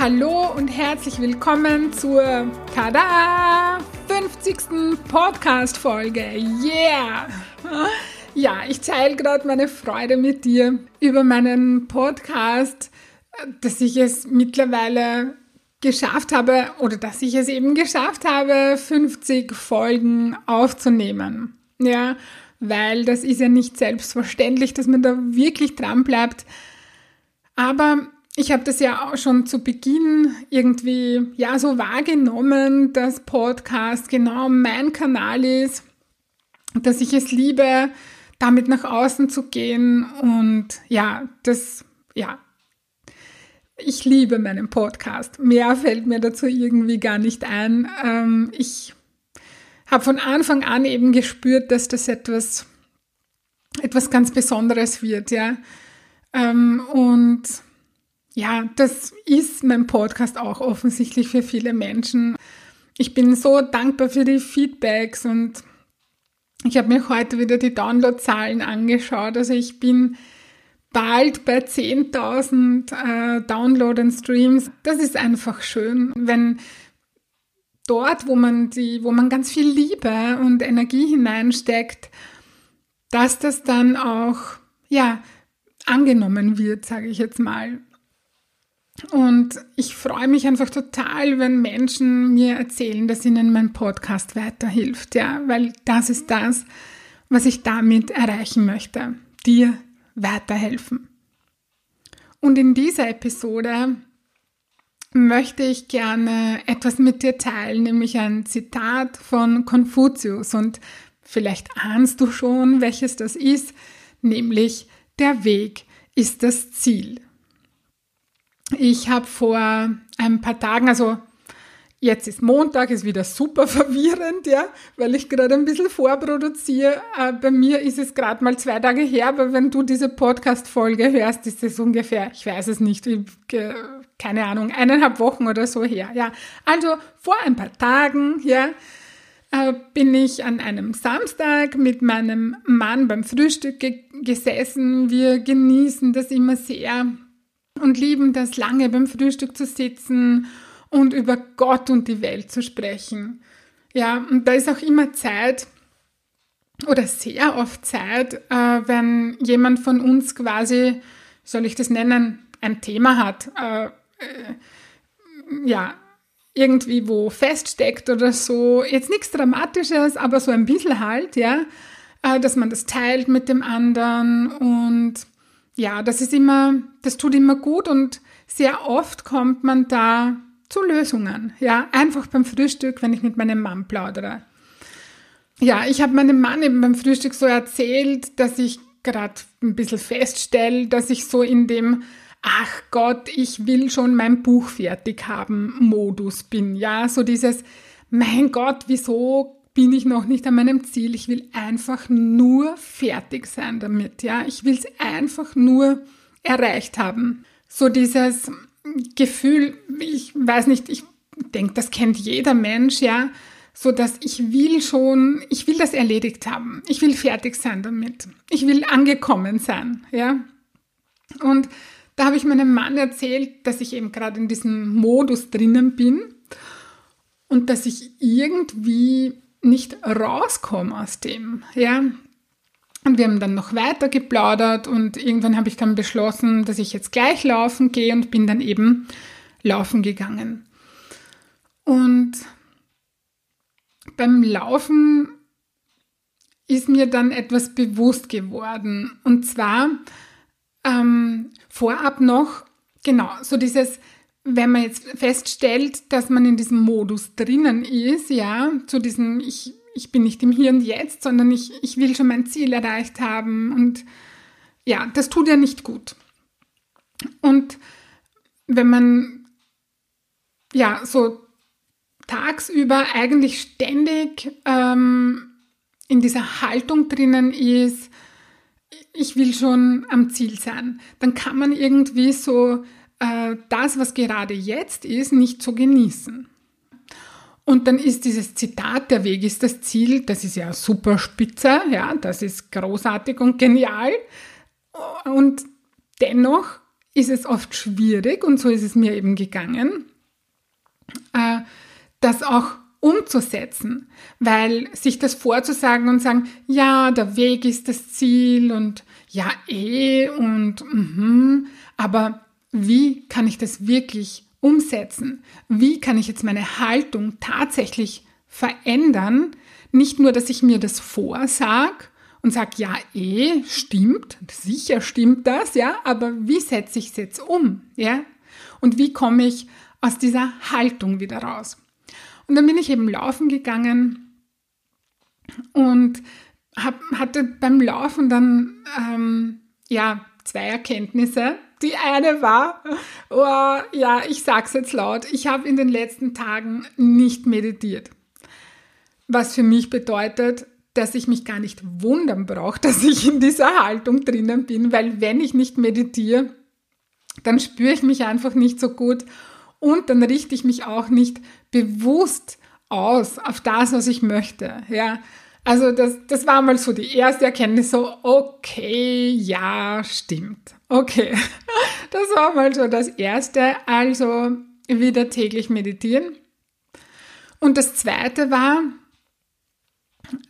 Hallo und herzlich willkommen zur Tada 50. Podcast-Folge. Yeah! Ja, ich teile gerade meine Freude mit dir über meinen Podcast, dass ich es mittlerweile geschafft habe oder dass ich es eben geschafft habe, 50 Folgen aufzunehmen. Ja, weil das ist ja nicht selbstverständlich, dass man da wirklich dran bleibt. Aber ich habe das ja auch schon zu Beginn irgendwie ja so wahrgenommen, dass Podcast genau mein Kanal ist, dass ich es liebe, damit nach außen zu gehen und ja, das ja, ich liebe meinen Podcast. Mehr fällt mir dazu irgendwie gar nicht ein. Ähm, ich habe von Anfang an eben gespürt, dass das etwas, etwas ganz Besonderes wird, ja. Ähm, und ja, das ist mein Podcast auch offensichtlich für viele Menschen. Ich bin so dankbar für die Feedbacks und ich habe mir heute wieder die Downloadzahlen angeschaut. Also ich bin bald bei 10.000 äh, Download und Streams. Das ist einfach schön, wenn dort, wo man die, wo man ganz viel Liebe und Energie hineinsteckt, dass das dann auch, ja, angenommen wird, sage ich jetzt mal. Und ich freue mich einfach total, wenn Menschen mir erzählen, dass ihnen mein Podcast weiterhilft, ja, weil das ist das, was ich damit erreichen möchte, dir weiterhelfen. Und in dieser Episode möchte ich gerne etwas mit dir teilen, nämlich ein Zitat von Konfuzius. Und vielleicht ahnst du schon, welches das ist, nämlich der Weg ist das Ziel. Ich habe vor ein paar Tagen, also Jetzt ist Montag, ist wieder super verwirrend, ja, weil ich gerade ein bisschen vorproduziere. Äh, bei mir ist es gerade mal zwei Tage her, aber wenn du diese Podcast-Folge hörst, ist es ungefähr, ich weiß es nicht, keine Ahnung, eineinhalb Wochen oder so her, ja. Also vor ein paar Tagen, ja, äh, bin ich an einem Samstag mit meinem Mann beim Frühstück gesessen. Wir genießen das immer sehr und lieben das lange beim Frühstück zu sitzen und über Gott und die Welt zu sprechen. Ja, und da ist auch immer Zeit oder sehr oft Zeit, äh, wenn jemand von uns quasi, soll ich das nennen, ein Thema hat, äh, äh, ja, irgendwie wo feststeckt oder so. Jetzt nichts Dramatisches, aber so ein bisschen halt, ja, äh, dass man das teilt mit dem anderen und ja, das ist immer, das tut immer gut und sehr oft kommt man da zu Lösungen. Ja, einfach beim Frühstück, wenn ich mit meinem Mann plaudere. Ja, ich habe meinem Mann eben beim Frühstück so erzählt, dass ich gerade ein bisschen feststelle, dass ich so in dem Ach Gott, ich will schon mein Buch fertig haben Modus bin. Ja, so dieses Mein Gott, wieso bin ich noch nicht an meinem Ziel? Ich will einfach nur fertig sein damit. Ja, ich will es einfach nur erreicht haben. So dieses Gefühl, ich weiß nicht, ich denke, das kennt jeder Mensch, ja, so dass ich will schon, ich will das erledigt haben. Ich will fertig sein damit. Ich will angekommen sein, ja. Und da habe ich meinem Mann erzählt, dass ich eben gerade in diesem Modus drinnen bin und dass ich irgendwie nicht rauskomme aus dem, ja. Und wir haben dann noch weiter geplaudert und irgendwann habe ich dann beschlossen, dass ich jetzt gleich laufen gehe und bin dann eben laufen gegangen. Und beim Laufen ist mir dann etwas bewusst geworden. Und zwar ähm, vorab noch, genau, so dieses, wenn man jetzt feststellt, dass man in diesem Modus drinnen ist, ja, zu diesem, ich ich bin nicht im Hier und Jetzt, sondern ich, ich will schon mein Ziel erreicht haben. Und ja, das tut ja nicht gut. Und wenn man ja so tagsüber eigentlich ständig ähm, in dieser Haltung drinnen ist, ich will schon am Ziel sein, dann kann man irgendwie so äh, das, was gerade jetzt ist, nicht so genießen. Und dann ist dieses Zitat, der Weg ist das Ziel, das ist ja super spitze, ja, das ist großartig und genial. Und dennoch ist es oft schwierig, und so ist es mir eben gegangen, äh, das auch umzusetzen, weil sich das vorzusagen und sagen, ja, der Weg ist das Ziel und ja, eh und mhm, aber wie kann ich das wirklich umsetzen? Wie kann ich jetzt meine Haltung tatsächlich verändern? Nicht nur, dass ich mir das vorsag und sage, ja, eh, stimmt, sicher stimmt das, ja, aber wie setze ich es jetzt um, ja? Und wie komme ich aus dieser Haltung wieder raus? Und dann bin ich eben laufen gegangen und hab, hatte beim Laufen dann ähm, ja zwei Erkenntnisse. Die eine war, oh, ja, ich sag's jetzt laut, ich habe in den letzten Tagen nicht meditiert. Was für mich bedeutet, dass ich mich gar nicht wundern brauche, dass ich in dieser Haltung drinnen bin, weil wenn ich nicht meditiere, dann spüre ich mich einfach nicht so gut und dann richte ich mich auch nicht bewusst aus auf das, was ich möchte. Ja, also das, das war mal so die erste Erkenntnis, so, okay, ja, stimmt. Okay, das war mal so das erste, also wieder täglich meditieren. Und das zweite war,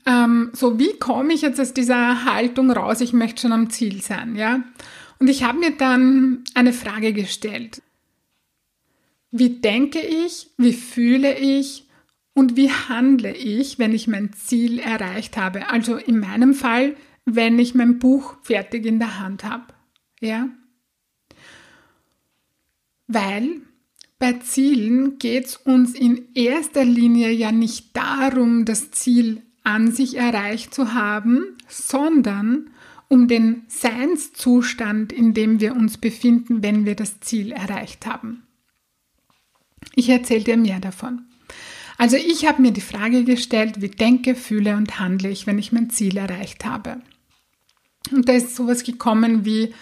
ähm, so wie komme ich jetzt aus dieser Haltung raus, ich möchte schon am Ziel sein, ja? Und ich habe mir dann eine Frage gestellt. Wie denke ich, wie fühle ich und wie handle ich, wenn ich mein Ziel erreicht habe? Also in meinem Fall, wenn ich mein Buch fertig in der Hand habe. Ja? Weil bei Zielen geht es uns in erster Linie ja nicht darum, das Ziel an sich erreicht zu haben, sondern um den Seinszustand, in dem wir uns befinden, wenn wir das Ziel erreicht haben. Ich erzähle dir mehr davon. Also ich habe mir die Frage gestellt, wie denke, fühle und handle ich, wenn ich mein Ziel erreicht habe. Und da ist sowas gekommen wie,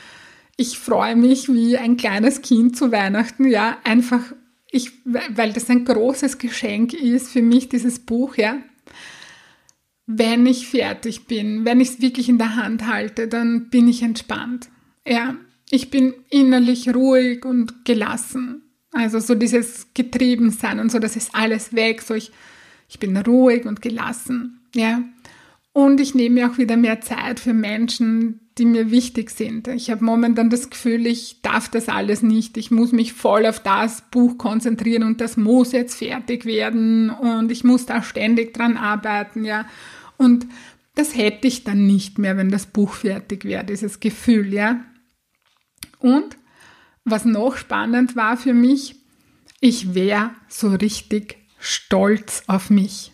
ich freue mich wie ein kleines Kind zu Weihnachten, ja, einfach, ich, weil das ein großes Geschenk ist für mich, dieses Buch, ja. Wenn ich fertig bin, wenn ich es wirklich in der Hand halte, dann bin ich entspannt. Ja, ich bin innerlich ruhig und gelassen. Also so dieses Getriebensein und so, das ist alles weg. So ich, ich bin ruhig und gelassen. Ja. Und ich nehme mir auch wieder mehr Zeit für Menschen, die mir wichtig sind. Ich habe momentan das Gefühl, ich darf das alles nicht. Ich muss mich voll auf das Buch konzentrieren und das muss jetzt fertig werden und ich muss da ständig dran arbeiten, ja. Und das hätte ich dann nicht mehr, wenn das Buch fertig wäre, dieses Gefühl, ja. Und was noch spannend war für mich, ich wäre so richtig stolz auf mich.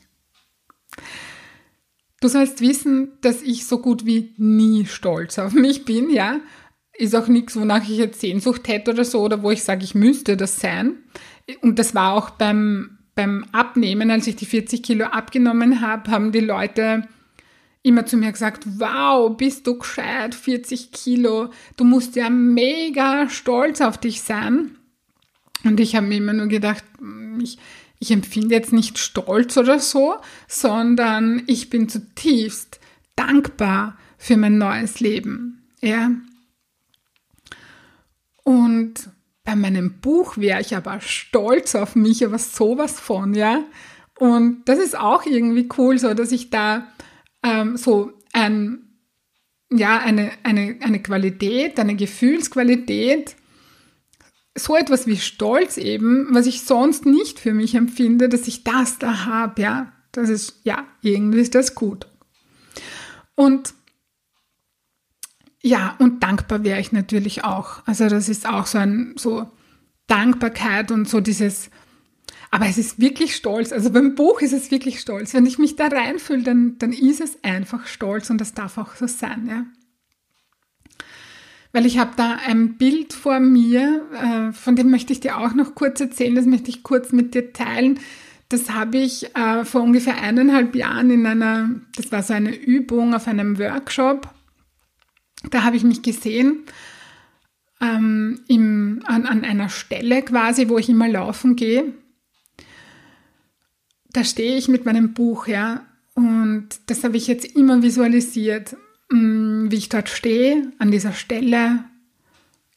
Du sollst wissen, dass ich so gut wie nie stolz auf mich bin, ja. Ist auch nichts, wonach ich jetzt Sehnsucht hätte oder so, oder wo ich sage, ich müsste das sein. Und das war auch beim, beim Abnehmen, als ich die 40 Kilo abgenommen habe, haben die Leute immer zu mir gesagt, wow, bist du gescheit, 40 Kilo, du musst ja mega stolz auf dich sein. Und ich habe mir immer nur gedacht, ich, ich empfinde jetzt nicht Stolz oder so, sondern ich bin zutiefst dankbar für mein neues Leben. Ja. Und bei meinem Buch wäre ich aber stolz auf mich, aber sowas von, ja. Und das ist auch irgendwie cool, so dass ich da ähm, so ein, ja, eine, eine, eine Qualität, eine Gefühlsqualität, so etwas wie Stolz eben, was ich sonst nicht für mich empfinde, dass ich das da habe, ja, das ist, ja, irgendwie ist das gut. Und ja, und dankbar wäre ich natürlich auch. Also das ist auch so ein, so Dankbarkeit und so dieses, aber es ist wirklich stolz. Also beim Buch ist es wirklich stolz. Wenn ich mich da reinfühle, dann, dann ist es einfach stolz und das darf auch so sein. Ja. weil ich habe da ein Bild vor mir, äh, von dem möchte ich dir auch noch kurz erzählen, das möchte ich kurz mit dir teilen. Das habe ich äh, vor ungefähr eineinhalb Jahren in einer, das war so eine Übung auf einem Workshop. Da habe ich mich gesehen ähm, im, an, an einer Stelle quasi, wo ich immer laufen gehe. Da stehe ich mit meinem Buch, ja, und das habe ich jetzt immer visualisiert, mm, wie ich dort stehe, an dieser Stelle,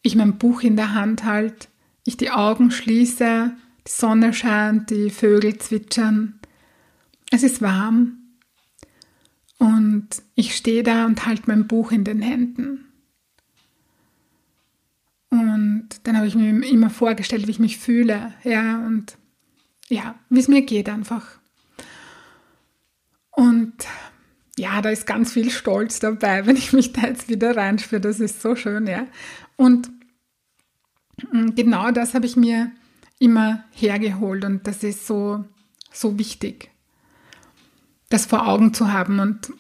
ich mein Buch in der Hand halte, ich die Augen schließe, die Sonne scheint, die Vögel zwitschern. Es ist warm und ich stehe da und halte mein Buch in den Händen. Und dann habe ich mir immer vorgestellt, wie ich mich fühle, ja, und ja, wie es mir geht einfach. Und ja, da ist ganz viel Stolz dabei, wenn ich mich da jetzt wieder reinspüre. Das ist so schön, ja. Und mm, genau das habe ich mir immer hergeholt und das ist so, so wichtig, das vor Augen zu haben. Und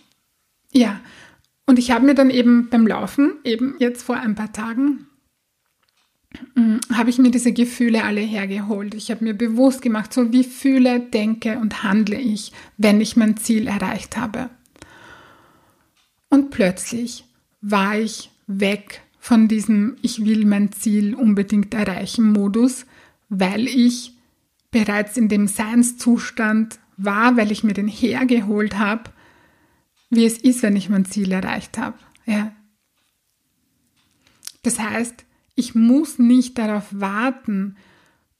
ja, und ich habe mir dann eben beim Laufen, eben jetzt vor ein paar Tagen, habe ich mir diese Gefühle alle hergeholt. Ich habe mir bewusst gemacht, so wie fühle, denke und handle ich, wenn ich mein Ziel erreicht habe. Und plötzlich war ich weg von diesem Ich will mein Ziel unbedingt erreichen Modus, weil ich bereits in dem Seinszustand war, weil ich mir den hergeholt habe, wie es ist, wenn ich mein Ziel erreicht habe. Ja. Das heißt, ich muss nicht darauf warten,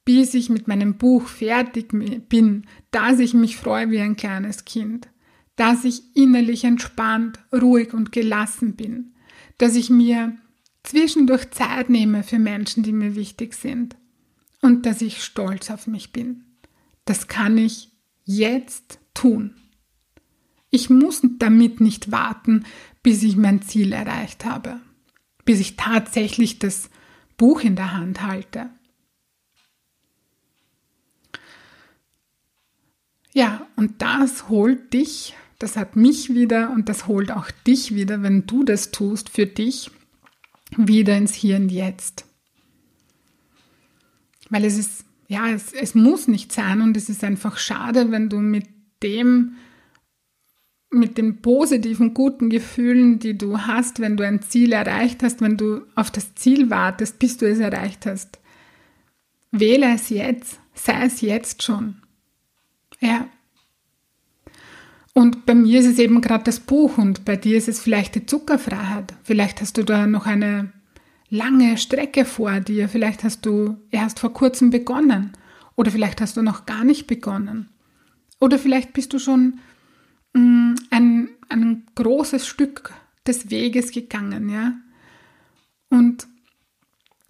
bis ich mit meinem Buch fertig bin, dass ich mich freue wie ein kleines Kind, dass ich innerlich entspannt, ruhig und gelassen bin, dass ich mir zwischendurch Zeit nehme für Menschen, die mir wichtig sind und dass ich stolz auf mich bin. Das kann ich jetzt tun. Ich muss damit nicht warten, bis ich mein Ziel erreicht habe, bis ich tatsächlich das Buch in der Hand halte. Ja, und das holt dich, das hat mich wieder und das holt auch dich wieder, wenn du das tust für dich, wieder ins Hier und Jetzt. Weil es ist, ja, es, es muss nicht sein und es ist einfach schade, wenn du mit dem, mit den positiven, guten Gefühlen, die du hast, wenn du ein Ziel erreicht hast, wenn du auf das Ziel wartest, bis du es erreicht hast. Wähle es jetzt, sei es jetzt schon. Ja. Und bei mir ist es eben gerade das Buch und bei dir ist es vielleicht die Zuckerfreiheit. Vielleicht hast du da noch eine lange Strecke vor dir. Vielleicht hast du erst vor kurzem begonnen oder vielleicht hast du noch gar nicht begonnen. Oder vielleicht bist du schon ein, ein großes Stück des Weges gegangen, ja. Und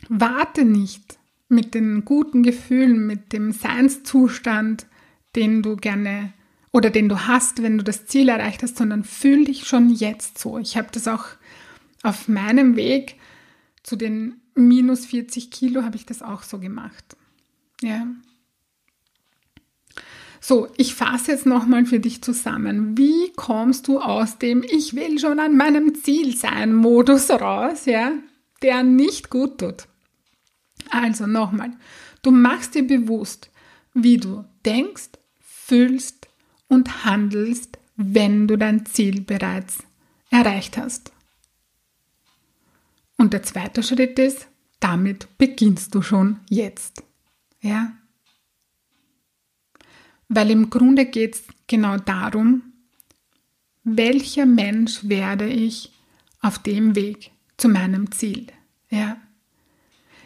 warte nicht mit den guten Gefühlen, mit dem Seinszustand, den du gerne oder den du hast, wenn du das Ziel erreicht hast, sondern fühl dich schon jetzt so. Ich habe das auch auf meinem Weg zu den minus 40 Kilo habe ich das auch so gemacht. Ja. So, ich fasse jetzt nochmal für dich zusammen. Wie kommst du aus dem Ich will schon an meinem Ziel sein Modus raus, ja, der nicht gut tut? Also nochmal, du machst dir bewusst, wie du denkst, fühlst und handelst, wenn du dein Ziel bereits erreicht hast. Und der zweite Schritt ist, damit beginnst du schon jetzt. Ja? Weil im Grunde geht es genau darum, welcher Mensch werde ich auf dem Weg zu meinem Ziel. Ja?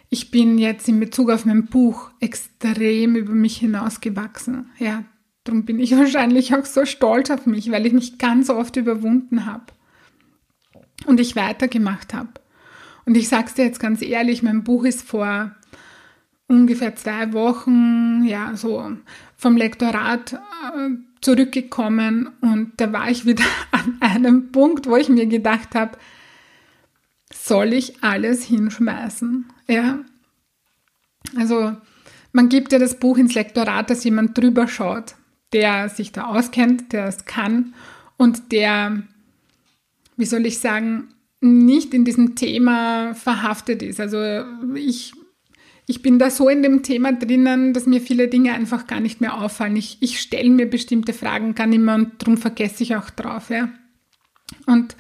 Ich bin jetzt in Bezug auf mein Buch extrem über mich hinausgewachsen. Ja, darum bin ich wahrscheinlich auch so stolz auf mich, weil ich mich ganz oft überwunden habe und ich weitergemacht habe. Und ich sag's dir jetzt ganz ehrlich, mein Buch ist vor ungefähr zwei Wochen, ja, so vom Lektorat äh, zurückgekommen und da war ich wieder an einem Punkt, wo ich mir gedacht habe, soll ich alles hinschmeißen? Ja. Also, man gibt ja das Buch ins Lektorat, dass jemand drüber schaut, der sich da auskennt, der es kann und der, wie soll ich sagen, nicht in diesem Thema verhaftet ist. Also ich, ich bin da so in dem Thema drinnen, dass mir viele Dinge einfach gar nicht mehr auffallen. Ich, ich stelle mir bestimmte Fragen gar nicht mehr und darum vergesse ich auch drauf. Ja. Und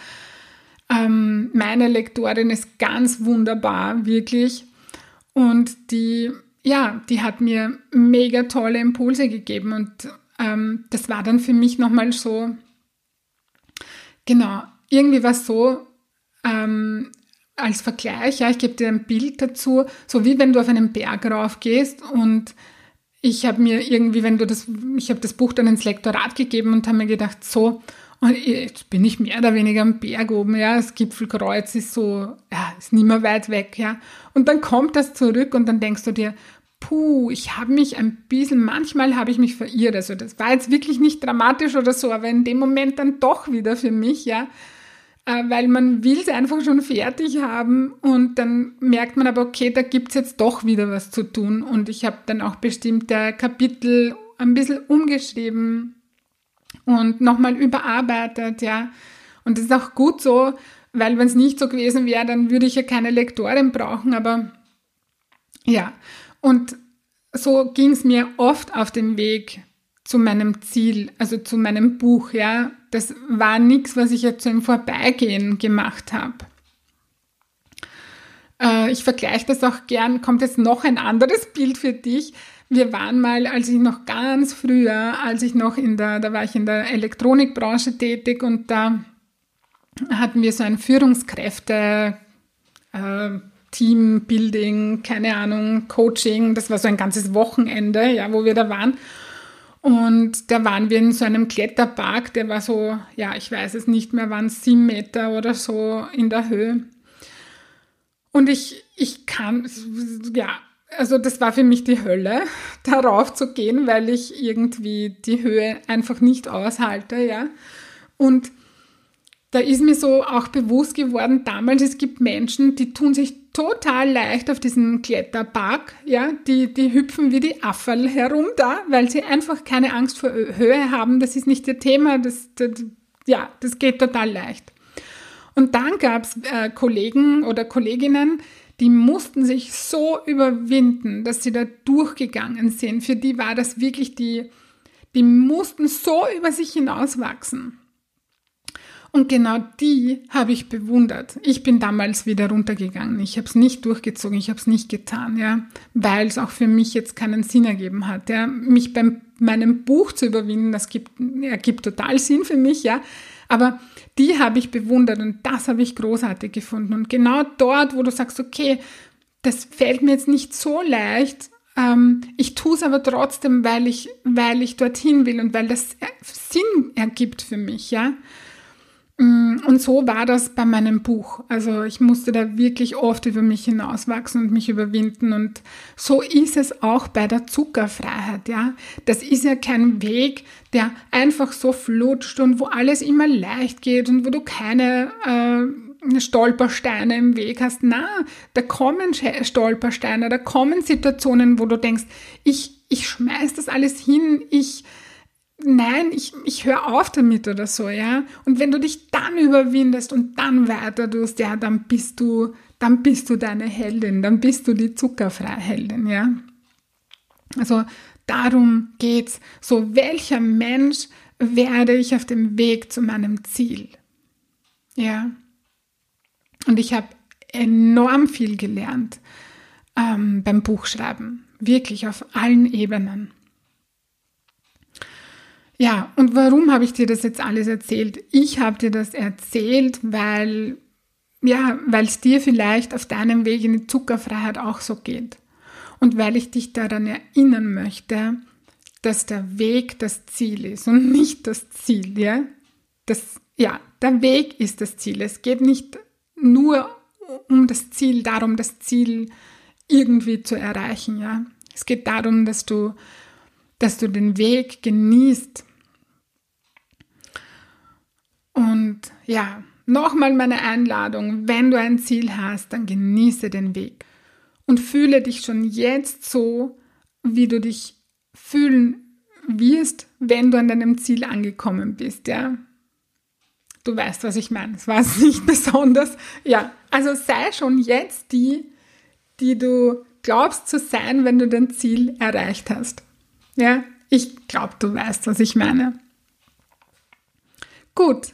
ähm, meine Lektorin ist ganz wunderbar, wirklich. Und die, ja, die hat mir mega tolle Impulse gegeben. Und ähm, das war dann für mich nochmal so, genau, irgendwie war es so, ähm, als Vergleich, ja, ich gebe dir ein Bild dazu, so wie wenn du auf einen Berg rauf gehst und ich habe mir irgendwie, wenn du das, ich habe das Buch dann ins Lektorat gegeben und habe mir gedacht, so, und jetzt bin ich mehr oder weniger am Berg oben, ja. Das Gipfelkreuz ist so, ja, ist nicht mehr weit weg, ja. Und dann kommt das zurück und dann denkst du dir, puh, ich habe mich ein bisschen, manchmal habe ich mich verirrt. Also das war jetzt wirklich nicht dramatisch oder so, aber in dem Moment dann doch wieder für mich, ja. Äh, weil man will es einfach schon fertig haben und dann merkt man aber, okay, da gibt es jetzt doch wieder was zu tun. Und ich habe dann auch bestimmte Kapitel ein bisschen umgeschrieben, und nochmal überarbeitet, ja. Und das ist auch gut so, weil wenn es nicht so gewesen wäre, dann würde ich ja keine Lektorin brauchen, aber ja. Und so ging es mir oft auf dem Weg zu meinem Ziel, also zu meinem Buch, ja. Das war nichts, was ich jetzt so im Vorbeigehen gemacht habe. Äh, ich vergleiche das auch gern, kommt jetzt noch ein anderes Bild für dich. Wir waren mal, als ich noch ganz früher, als ich noch in der, da war ich in der Elektronikbranche tätig und da hatten wir so ein Führungskräfte, äh, keine Ahnung, Coaching. Das war so ein ganzes Wochenende, ja, wo wir da waren. Und da waren wir in so einem Kletterpark, der war so, ja, ich weiß es nicht mehr, waren sieben Meter oder so in der Höhe. Und ich, ich kann, ja, also das war für mich die Hölle, darauf zu gehen, weil ich irgendwie die Höhe einfach nicht aushalte, ja. Und da ist mir so auch bewusst geworden, damals, es gibt Menschen, die tun sich total leicht auf diesen Kletterpark, ja, die, die hüpfen wie die Affel herum da, weil sie einfach keine Angst vor Höhe haben. Das ist nicht ihr Thema, das, das ja, das geht total leicht. Und dann gab es äh, Kollegen oder Kolleginnen, die mussten sich so überwinden, dass sie da durchgegangen sind. Für die war das wirklich die, die mussten so über sich hinauswachsen. Und genau die habe ich bewundert. Ich bin damals wieder runtergegangen. Ich habe es nicht durchgezogen, ich habe es nicht getan, ja, weil es auch für mich jetzt keinen Sinn ergeben hat. Ja. Mich bei meinem Buch zu überwinden, das gibt, ergibt total Sinn für mich, ja. Aber die habe ich bewundert und das habe ich großartig gefunden. Und genau dort, wo du sagst, okay, das fällt mir jetzt nicht so leicht, ähm, ich tue es aber trotzdem, weil ich, weil ich dorthin will und weil das Sinn ergibt für mich, ja. Mm, und so war das bei meinem Buch. Also ich musste da wirklich oft über mich hinauswachsen und mich überwinden. Und so ist es auch bei der Zuckerfreiheit, ja. Das ist ja kein Weg, der einfach so flutscht und wo alles immer leicht geht und wo du keine äh, Stolpersteine im Weg hast. Na, da kommen Stolpersteine, da kommen Situationen, wo du denkst, ich, ich schmeiß das alles hin, ich nein, ich, ich höre auf damit oder so, ja. Und wenn du dich dann überwindest und dann weiter tust, ja, dann bist du, dann bist du deine Heldin, dann bist du die Zuckerfreiheldin, ja. Also darum geht's. So, welcher Mensch werde ich auf dem Weg zu meinem Ziel? Ja. Und ich habe enorm viel gelernt ähm, beim Buchschreiben. Wirklich auf allen Ebenen. Ja, und warum habe ich dir das jetzt alles erzählt? Ich habe dir das erzählt, weil ja, es dir vielleicht auf deinem Weg in die Zuckerfreiheit auch so geht. Und weil ich dich daran erinnern möchte, dass der Weg das Ziel ist und nicht das Ziel, ja? Das, ja, der Weg ist das Ziel. Es geht nicht nur um das Ziel, darum, das Ziel irgendwie zu erreichen, ja? Es geht darum, dass du, dass du den Weg genießt, und ja, nochmal meine Einladung, wenn du ein Ziel hast, dann genieße den Weg und fühle dich schon jetzt so, wie du dich fühlen wirst, wenn du an deinem Ziel angekommen bist, ja. du weißt, was ich meine. Es war nicht besonders. Ja, also sei schon jetzt die, die du glaubst zu sein, wenn du dein Ziel erreicht hast. Ja, ich glaube, du weißt, was ich meine. Gut,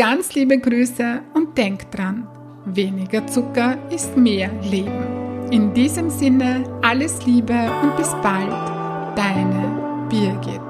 ganz liebe Grüße und denk dran, weniger Zucker ist mehr Leben. In diesem Sinne alles Liebe und bis bald, deine Birgit.